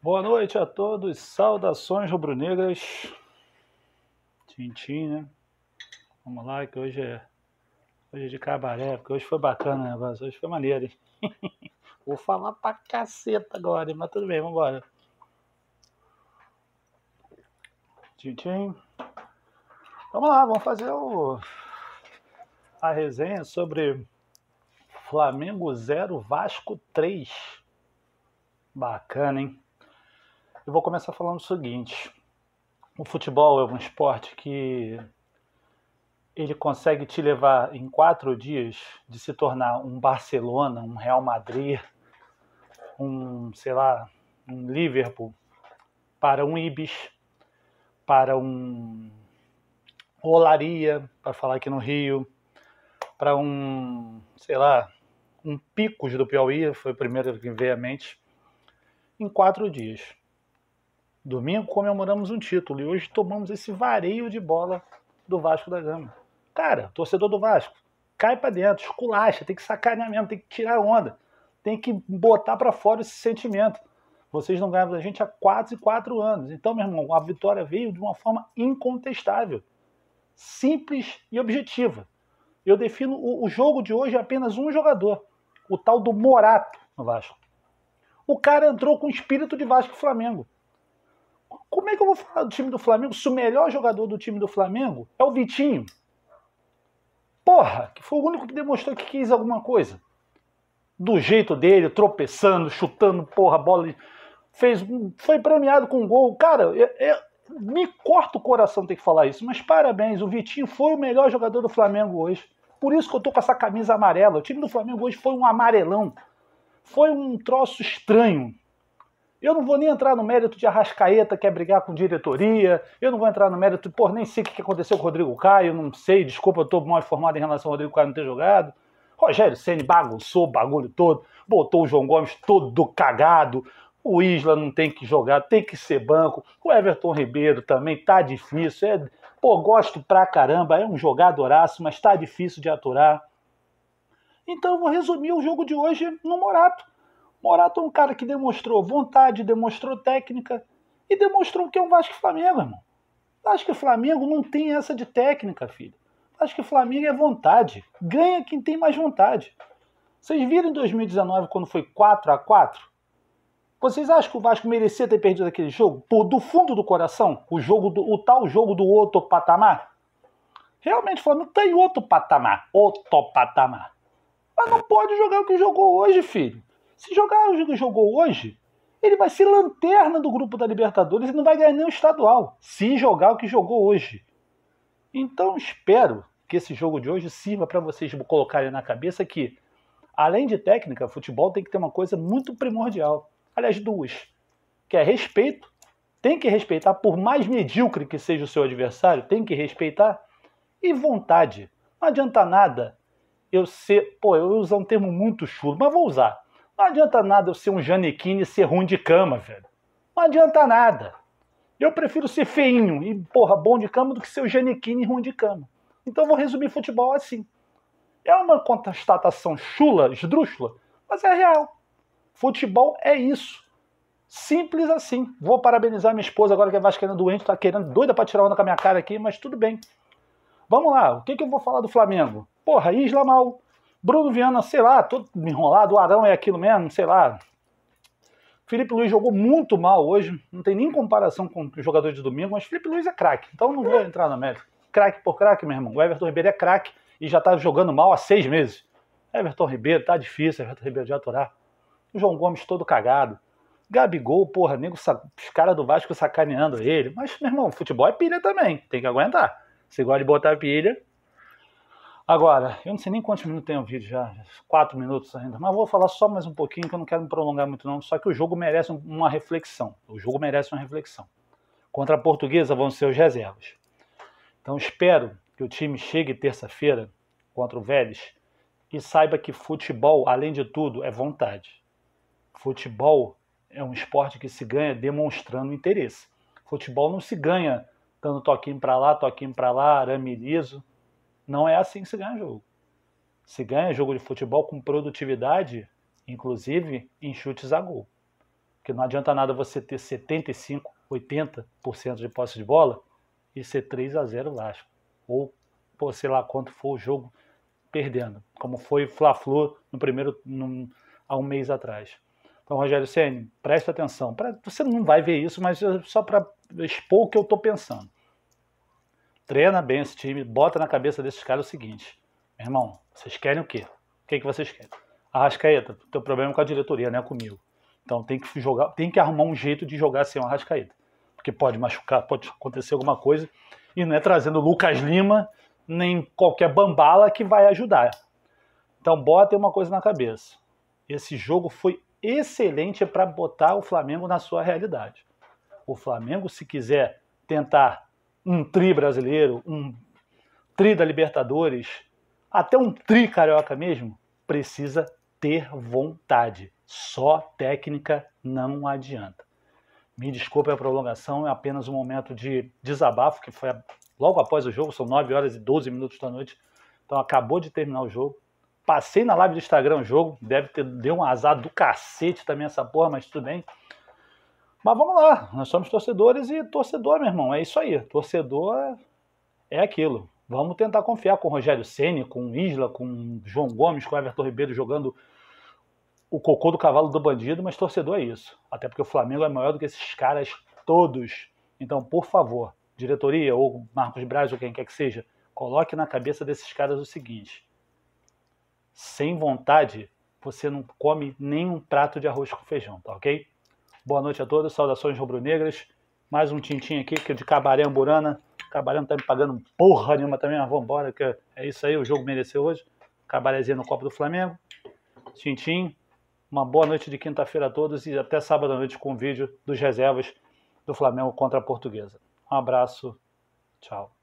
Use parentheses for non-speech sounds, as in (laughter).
Boa noite a todos, saudações rubro-negras. Tintim, né? Vamos lá, que hoje é, hoje é de cabaré, porque hoje foi bacana o negócio, hoje foi maneiro, hein? (laughs) Vou falar pra caceta agora, mas tudo bem, vambora. Tintim. Vamos lá, vamos fazer o, a resenha sobre Flamengo 0, Vasco 3. Bacana, hein? Eu vou começar falando o seguinte: o futebol é um esporte que ele consegue te levar em quatro dias de se tornar um Barcelona, um Real Madrid, um, sei lá, um Liverpool, para um Ibis, para um Olaria, para falar aqui no Rio, para um, sei lá, um Picos do Piauí, foi o primeiro que veio à mente, em quatro dias. Domingo comemoramos um título e hoje tomamos esse vareio de bola do Vasco da Gama. Cara, torcedor do Vasco, cai para dentro, esculacha, tem que sacanear mesmo, tem que tirar onda, tem que botar para fora esse sentimento. Vocês não ganham da gente há quase quatro anos. Então, meu irmão, a vitória veio de uma forma incontestável, simples e objetiva. Eu defino o, o jogo de hoje apenas um jogador, o tal do Morato no Vasco. O cara entrou com espírito de Vasco e Flamengo. Como é que eu vou falar do time do Flamengo se o melhor jogador do time do Flamengo é o Vitinho? Porra, que foi o único que demonstrou que quis alguma coisa. Do jeito dele, tropeçando, chutando, porra, bola. Fez, foi premiado com um gol. Cara, eu, eu, me corta o coração ter que falar isso, mas parabéns, o Vitinho foi o melhor jogador do Flamengo hoje. Por isso que eu tô com essa camisa amarela. O time do Flamengo hoje foi um amarelão. Foi um troço estranho. Eu não vou nem entrar no mérito de Arrascaeta quer brigar com diretoria. Eu não vou entrar no mérito, pô, nem sei o que aconteceu com o Rodrigo Caio, não sei, desculpa, eu estou mal informado em relação ao Rodrigo Caio não ter jogado. Rogério Ceni bagunçou o bagulho todo, botou o João Gomes todo cagado. O Isla não tem que jogar, tem que ser banco. O Everton Ribeiro também tá difícil. É, pô, gosto pra caramba, é um jogadoraço, mas tá difícil de aturar. Então eu vou resumir o jogo de hoje no Morato Morato é um cara que demonstrou vontade, demonstrou técnica e demonstrou que é um Vasco Flamengo, irmão. Vasco e Flamengo não tem essa de técnica, filho. Vasco e Flamengo é vontade. Ganha quem tem mais vontade. Vocês viram em 2019 quando foi 4 a 4 Vocês acham que o Vasco merecia ter perdido aquele jogo? Por do fundo do coração? O jogo do, o tal jogo do outro patamar? Realmente o Flamengo tem outro patamar. Outro patamar. Mas não pode jogar o que jogou hoje, filho. Se jogar o jogou hoje, ele vai ser lanterna do grupo da Libertadores e não vai ganhar o estadual. Se jogar o que jogou hoje. Então espero que esse jogo de hoje sirva para vocês colocarem na cabeça que, além de técnica, futebol tem que ter uma coisa muito primordial. Aliás, duas. Que é respeito. Tem que respeitar, por mais medíocre que seja o seu adversário, tem que respeitar. E vontade. Não adianta nada eu ser. Pô, eu uso um termo muito chulo, mas vou usar não adianta nada eu ser um Janequine e ser ruim de cama, velho. Não adianta nada. Eu prefiro ser feinho e, porra, bom de cama do que ser o Janequine e ruim de cama. Então eu vou resumir futebol assim. É uma constatação chula, esdrúxula, mas é real. Futebol é isso. Simples assim. Vou parabenizar minha esposa agora que é vascaína doente, tá querendo doida para tirar onda com a minha cara aqui, mas tudo bem. Vamos lá, o que, que eu vou falar do Flamengo? Porra, Isla mal. Bruno Viana, sei lá, todo enrolado, o Arão é aquilo mesmo, sei lá. Felipe Luiz jogou muito mal hoje, não tem nem comparação com o jogador de domingo, mas Felipe Luiz é craque, então não vou entrar na média. Craque por craque, meu irmão. O Everton Ribeiro é craque e já tá jogando mal há seis meses. Everton Ribeiro, tá difícil, Everton Ribeiro de aturar. O João Gomes todo cagado. Gabigol, porra, nego, os caras do Vasco sacaneando ele. Mas, meu irmão, futebol é pilha também, tem que aguentar. Se gosta de botar pilha, Agora, eu não sei nem quantos minutos tem o vídeo já, quatro minutos ainda, mas vou falar só mais um pouquinho, que eu não quero me prolongar muito não, só que o jogo merece uma reflexão, o jogo merece uma reflexão. Contra a portuguesa vão ser os reservas. Então espero que o time chegue terça-feira contra o Vélez e saiba que futebol, além de tudo, é vontade. Futebol é um esporte que se ganha demonstrando interesse. Futebol não se ganha dando toquinho para lá, toquinho para lá, arame liso. Não é assim que se ganha jogo. Se ganha jogo de futebol com produtividade, inclusive em chutes a gol. Porque não adianta nada você ter 75, 80% de posse de bola e ser 3 a 0 Vasco. Ou, pô, sei lá quanto for o jogo perdendo, como foi Fla-Flu no primeiro num, há um mês atrás. Então, Rogério Ceni, presta atenção. Pra, você não vai ver isso, mas só para expor o que eu estou pensando. Treina bem esse time, bota na cabeça desses caras o seguinte: meu irmão, vocês querem o quê? O que, que vocês querem? Arrascaeta, teu problema é com a diretoria, não é comigo. Então tem que jogar, tem que arrumar um jeito de jogar sem o Arrascaeta. Porque pode machucar, pode acontecer alguma coisa. E não é trazendo Lucas Lima, nem qualquer bambala que vai ajudar. Então bota uma coisa na cabeça. Esse jogo foi excelente para botar o Flamengo na sua realidade. O Flamengo, se quiser tentar um tri brasileiro, um tri da Libertadores, até um tri carioca mesmo, precisa ter vontade. Só técnica não adianta. Me desculpe a prolongação, é apenas um momento de desabafo, que foi logo após o jogo, são 9 horas e 12 minutos da noite. Então acabou de terminar o jogo. Passei na live do Instagram o jogo, deve ter deu um azar do cacete também essa porra, mas tudo bem. Mas vamos lá, nós somos torcedores e torcedor, meu irmão, é isso aí. Torcedor é aquilo. Vamos tentar confiar com o Rogério Ceni, com o Isla, com o João Gomes, com o Everton Ribeiro jogando o cocô do cavalo do bandido, mas torcedor é isso. Até porque o Flamengo é maior do que esses caras todos. Então, por favor, diretoria ou Marcos Braz ou quem quer que seja, coloque na cabeça desses caras o seguinte: sem vontade, você não come nem um prato de arroz com feijão, tá ok? Boa noite a todos, saudações rubro-negras. Mais um tintim aqui, que é de Cabaré Amburana. Cabaré não tá me pagando porra nenhuma também, mas vambora, que é isso aí, o jogo mereceu hoje. Cabarézinho no Copa do Flamengo. Tintim, uma boa noite de quinta-feira a todos e até sábado à noite com o vídeo dos reservas do Flamengo contra a Portuguesa. Um abraço, tchau.